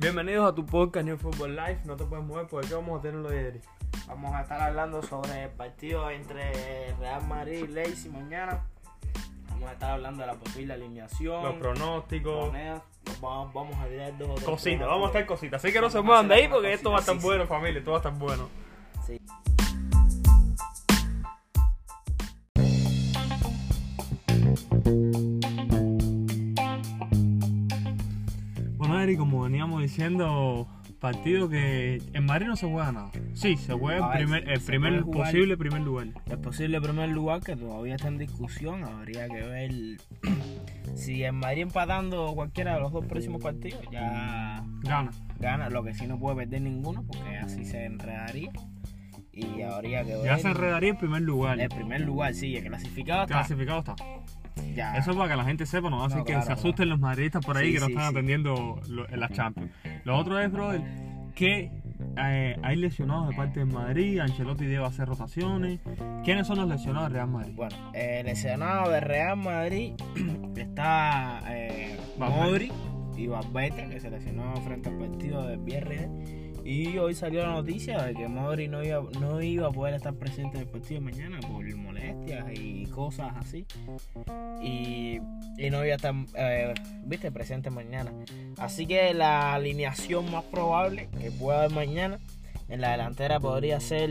Bienvenidos a tu podcast New Football Life. No te puedes mover porque aquí vamos a tenerlo de Vamos a estar hablando sobre el partido entre Real Madrid y Leipzig mañana. Vamos a estar hablando de la posible alineación. los pronósticos, monedas. Vamos, vamos a tirar dos o tres cositas. Vamos a estar cositas. Así que no se muevan de ahí porque esto va a estar sí, bueno, familia. Esto va a estar bueno. Sí. Bueno, Eri, como veníamos diciendo, partido que en Madrid no se juega nada. Sí, se juega ver, primer, el primer posible primer lugar. El posible primer lugar que todavía está en discusión. Habría que ver si en Madrid empatando cualquiera de los dos próximos partidos ya Gana. gana. Lo que sí no puede perder ninguno porque así se enredaría. Y habría que ver. Ya se enredaría el primer lugar. El primer lugar, sí, el clasificado está. Clasificado está. Ya. Eso para que la gente sepa, no a No, que claro, se asusten los madridistas por ahí Sí, que no sí, están sí. atendiendo lo- en las Champions. Lo otro es, brother, que eh, hay lesionados de parte de Madrid, Ancelotti debe hacer rotaciones. ¿Quiénes son los lesionados de Real Madrid? Bueno, el lesionado de Real Madrid está eh. Modri y Valverde, que se lesionó frente al partido del viernes. Y hoy salió la noticia de que Modri no iba, no iba a poder estar presente en el partido de mañana por molestias y cosas así. Y, no iba a estar, eh, viste, presente mañana. Así que la alineación más probable que pueda haber mañana en la delantera podría ser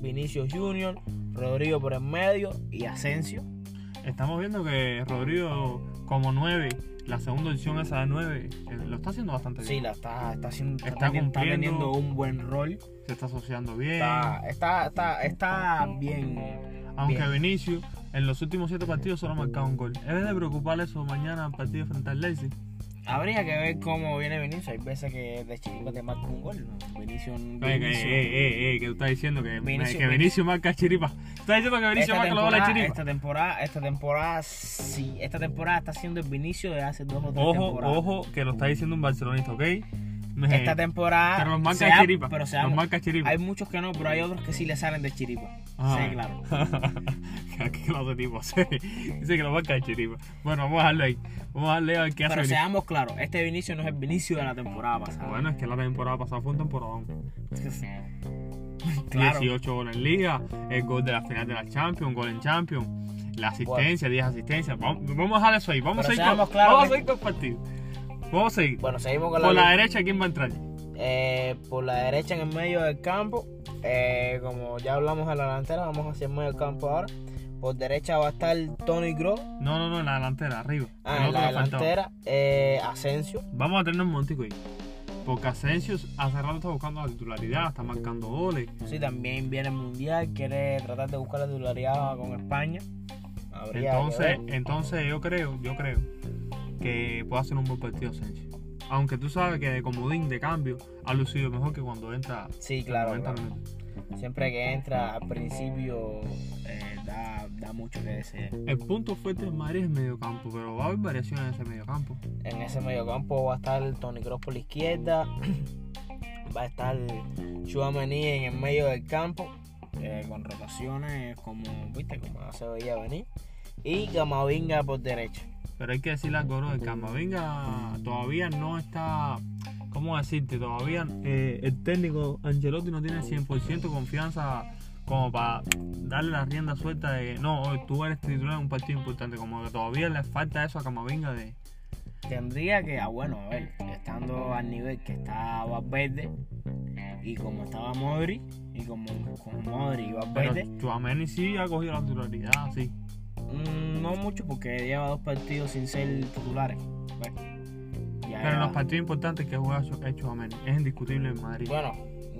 Vinicius Junior, Rodrigo por el medio y Asensio. Estamos viendo que Rodrigo, como 9, la segunda opción esa de 9, lo está haciendo bastante bien. Sí, la está, está, haciendo, está, Está teniendo, está cumpliendo. teniendo un buen rol. Se está asociando bien. Está, está, está, está bien. Aunque bien. Vinicius en los últimos 7 partidos solo ha marcado un gol. ¿Es de preocupar eso mañana al partido frente al Leipzig? Habría que ver cómo viene Vinicius. Hay veces que de chiripa te marca un gol. ¿no? Vinicius, Oye, que, eh, eh, eh, que tú estás diciendo que Vinicius- que Vinicius marca chiripa. Tú estás diciendo que Vinicius marca los temporada, chiripa. esta temporada, esta temporada, sí, esta temporada está siendo el Vinicius de hace dos o tres Ojo, temporadas. ojo, que lo está diciendo un barcelonista, ¿ok? Me- Esta temporada. pero los marca chiripa. Pero los seamos- marca chiripa. hay muchos que no, pero hay otros que sí le salen de chiripa. Ah. Sí, claro. ¿Qué clase de tipo? Sí. Dice que lo marca de chiripa. Bueno, vamos a darle ahí. Vamos a darle a ver qué hace Pero seamos claros, este Vinicius no es el Vinicius de la temporada pasada. Bueno, es que la temporada pasada fue un temporadón. claro. 18 goles en liga, el gol de la final de la Champions, gol en Champions, la asistencia, 10 asistencias. Vamos, vamos a dejar eso ahí. Vamos, Pero a, seguir con, vamos a seguir con el partido. Vamos a seguir. Bueno, seguimos con la Por la derecha, ¿quién va a entrar? Eh, por la derecha en el medio del campo. eh, como ya hablamos de la delantera, vamos hacia el medio del campo ahora. Por derecha va a estar Tony Gross. No, no, no, en la delantera, arriba. Ah, en la delantera, eh, Asensio. Vamos a tener un momentico ahí. Porque Asensio hace rato está buscando la titularidad, está marcando goles. Sí, también viene el mundial, quiere tratar de buscar la titularidad con España. Habría Entonces, entonces yo creo, yo creo que puede hacer un buen partido Asensio. Aunque tú sabes que de comodín, de cambio, ha lucido mejor que cuando entra Sí, claro. 90 claro. minutos. Siempre que entra al principio eh, da, da mucho que desear. El punto fuerte del Madrid es el mediocampo, pero va a haber variaciones en ese mediocampo. En ese mediocampo va a estar Tony Kroos por la izquierda. Va a estar Chouameni en el medio del campo. eh, con rotaciones como, viste, como no se veía venir. Y Camavinga por derecha. Pero hay que decirle algo, bro, el Camavinga todavía no está, ¿cómo decirte? Todavía eh, el técnico Angelotti no tiene 100% confianza como para darle la rienda suelta de que no, tú eres titular en un partido importante, como que todavía le falta eso a Camavinga de... Tendría que, ah, bueno, a ver, estando al nivel que está Valverde y como estaba Modri, y como con Modri y Pero Valverde, Chouameni sí ha cogido la titularidad, sí. mm, no mucho porque lleva dos partidos sin ser titulares. Ya Pero en los partidos importantes que juega Chu- es Chouameni, es indiscutible en Madrid. Bueno,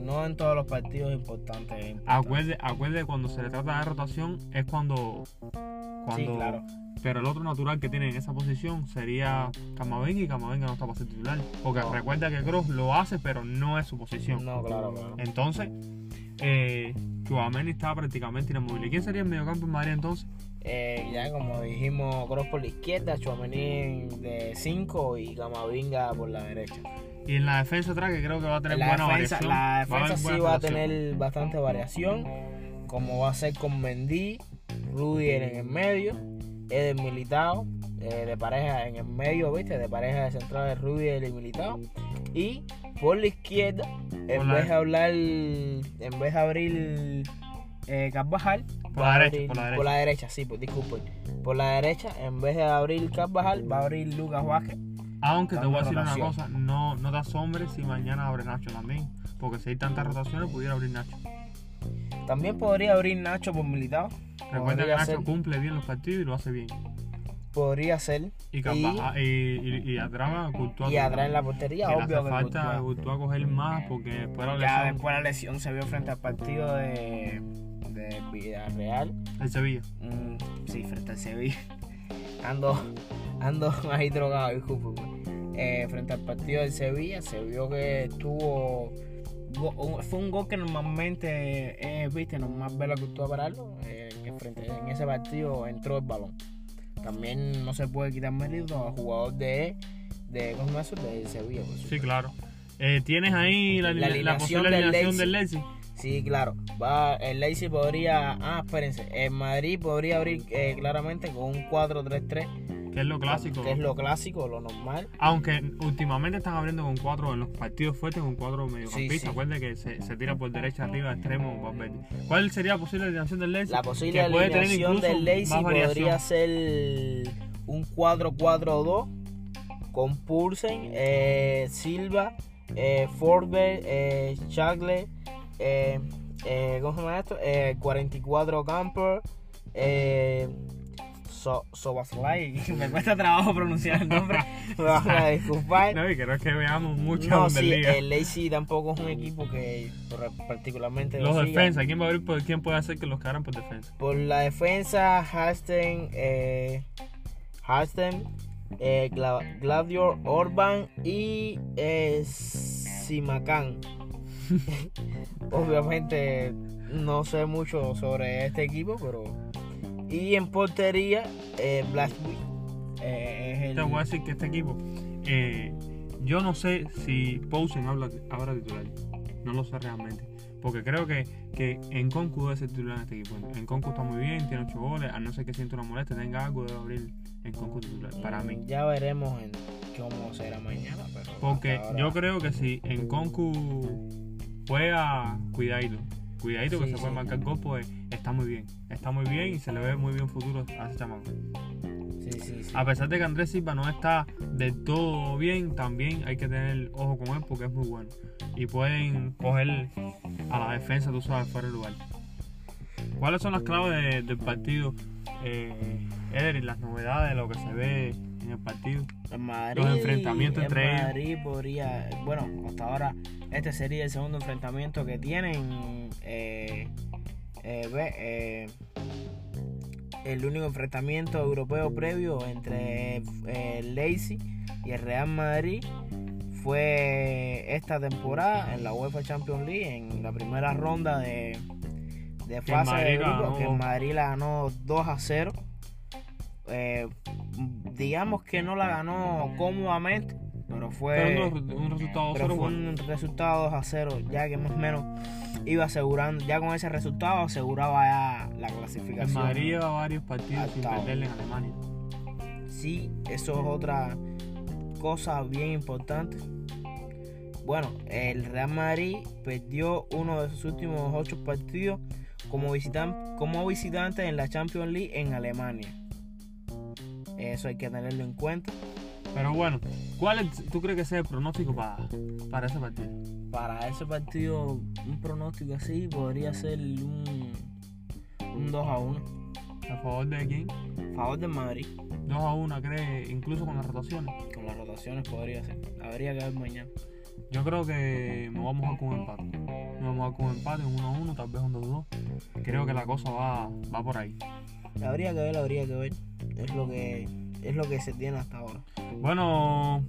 no en todos los partidos importantes. importantes. Acuerde, acuerde cuando se le trata de rotación es cuando, cuando Sí, claro. pero el otro natural que tiene en esa posición sería Camavinga y Camavinga no está para ser titular porque No. recuerda que Kroos lo hace pero no es su posición No, claro, claro. entonces eh, Chouameni está prácticamente inamovible ¿quién sería el mediocampo en Madrid entonces? Eh, ya como dijimos, Kroos por la izquierda, Chouameni de 5 y Camavinga por la derecha. y en la defensa atrás que creo que va a tener la buena defensa, variación la defensa sí va a tener bastante variación, como va a ser con Mendy, Rudiger en el medio, Eder Militao, eh, de pareja en el medio, ¿viste? De pareja de centrales Rudiger y Militao. Y por la izquierda, en vez de hablar, en vez de abrir eh, Carvajal, Por la derecha, abrir- por la derecha. sí, pues disculpen. Por la derecha, en vez de abrir Carvajal, va a abrir Lucas Vázquez. Aunque te voy a decir una cosa, no, no te asombres si mañana abre Nacho también. Porque si hay tantas rotaciones, pudiera abrir Nacho. También podría abrir Nacho por Militao. Recuerda que Nacho ser. cumple bien los partidos y lo hace bien. Podría ser. Y, Carvajal- y, y, y atrás Courtois. Y atrás en la portería, Que obvio hace falta Courtois. Coger más porque después de la Ya lesión después la lesión se vio frente al partido de, de Villarreal. del Sevilla. Mm, sí, frente al Sevilla. Ando, ando ahí drogado, discúlpeme. Eh, frente al partido del Sevilla se vio que estuvo. Fue un gol que normalmente es, viste, normal verlo que a pararlo. eh, frente, en ese partido entró el balón. También no se puede quitar mérito al jugador de, de. De Sevilla. Sí, claro. Eh, ¿Tienes ahí la, La la, alineación posible del alineación del Leipzig? Sí, claro. Va, el Leipzig podría. Ah, espérense. El Madrid podría abrir eh, claramente con un 4-3-3, Que es lo clásico. que es lo clásico, lo normal. Aunque últimamente están abriendo con cuatro en los partidos fuertes con cuatro mediocampistas. sí. Acuérdate que se, se tira por derecha arriba, extremo, Valverde. ¿Cuál sería la posible alineación del Leipzig? La posible alineación del Leipzig podría ser un 4-4-2 con Pulsen, eh, Silva, eh, Forsberg, eh, Chagle, eh, eh, ¿cómo se llama esto? Eh, 44 Camper, eh, so, Soboslai. Me cuesta trabajo pronunciar el nombre. Me van a disculpar. No, y creo que veamos mucha No, sí, el Leipzig tampoco es un equipo que particularmente Los lo defensas, ¿quién va a abrir por quién puede hacer que los caran por defensa? Por la defensa, Hasten, eh, Hasten, eh, Orban y eh, Simacan. Obviamente no sé mucho sobre este equipo, pero... Y en portería, eh, Blackwood. Eh, es el... Te voy a decir que este equipo, eh, yo no sé si Poulsen habla ahora titular. No lo sé realmente. Porque creo que, que en Concu debe ser titular en este equipo. En Concu está muy bien, tiene 8 goles. A no ser que sienta una molestia, tenga algo, debe abrir en Concu titular. Para mí. Ya veremos en cómo será mañana, pero... Porque yo creo que si en Concu juega cuidadito, cuidadito que Sí, se puede sí. marcar gol, pues está muy bien. Está muy bien y se le ve muy bien futuro a ese chamaco. Sí. A pesar de que Andrés Silva no está del todo bien, también hay que tener ojo con él porque es muy bueno. Y pueden coger a la defensa, tú sabes, fuera de lugar. ¿Cuáles son las claves de- del partido? Eh, Eder, y las novedades, lo que se ve el partido. Madrid, Los enfrentamientos en entre ellos. Madrid podría, bueno, hasta ahora este sería el segundo enfrentamiento que tienen. Eh, eh, eh, el único enfrentamiento europeo previo entre el Leipzig y el Real Madrid fue esta temporada en la UEFA Champions League en la primera ronda de, de fase de ganó. que en Madrid la ganó 2 a 0 eh, digamos que no la ganó cómodamente, pero fue, Pero un, un resultado pero fue un resultado 2 a 0, ya que más o menos iba asegurando, ya con ese resultado aseguraba ya la En clasificación. Madrid lleva varios partidos sin perderle en Alemania. Sí, eso es otra cosa bien importante. Bueno, el Real Madrid perdió uno de sus últimos ocho partidos como, visitan- como visitante en la Champions League en Alemania. Eso hay que tenerlo en cuenta. Pero bueno, ¿cuál es- tú crees que sea el pronóstico para, para ese partido? Para ese partido, un pronóstico así podría ser un, un 2 a 1. ¿A favor de quién? Favor del Madrid. 2 a 1, ¿crees? Incluso con las rotaciones. Con las rotaciones podría ser. Habría que ver mañana. Yo creo que me vamos a jugar con un empate. Me vamos a jugar con un empate, un 1 a 1, tal vez un 2 2. Creo que la cosa va, va por ahí. Habría que ver, habría que ver. Es lo que, es lo que se tiene hasta ahora. Bueno,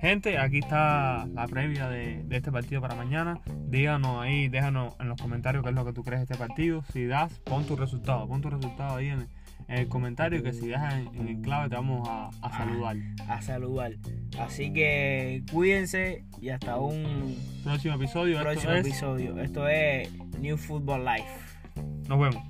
gente, aquí está la previa de, de este partido para mañana. Díganos ahí, déjanos en los comentarios qué es lo que tú crees de este partido. Si das, pon tu resultado, pon tu resultado ahí en, en el comentario que si das en, en el clave te vamos a, a saludar. A saludar. Así que cuídense y hasta un Próximo episodio, esto próximo es- episodio. Esto es New Football Life. Nos vemos.